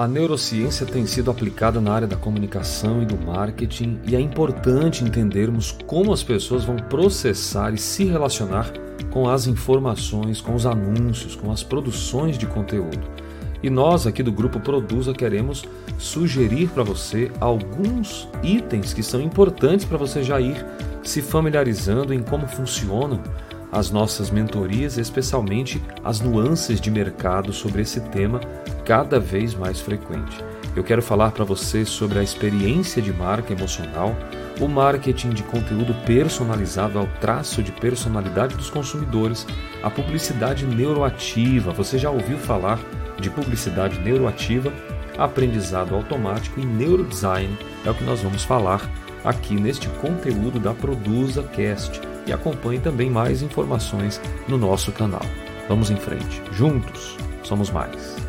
A neurociência tem sido aplicada na área da comunicação e do marketing e é importante entendermos como as pessoas vão processar e se relacionar com as informações, com os anúncios, com as produções de conteúdo. E nós aqui do grupo Produza queremos sugerir para você alguns itens que são importantes para você já ir se familiarizando em como funcionam as nossas mentorias, especialmente as nuances de mercado sobre esse tema cada vez mais frequente. Eu quero falar para você sobre a experiência de marca emocional, o marketing de conteúdo personalizado ao traço de personalidade dos consumidores, a publicidade neuroativa. Você já ouviu falar de publicidade neuroativa? Aprendizado automático e neurodesign é o que nós vamos falar aqui neste conteúdo da Produza Cast e acompanhe também mais informações no nosso canal. Vamos em frente, juntos somos mais.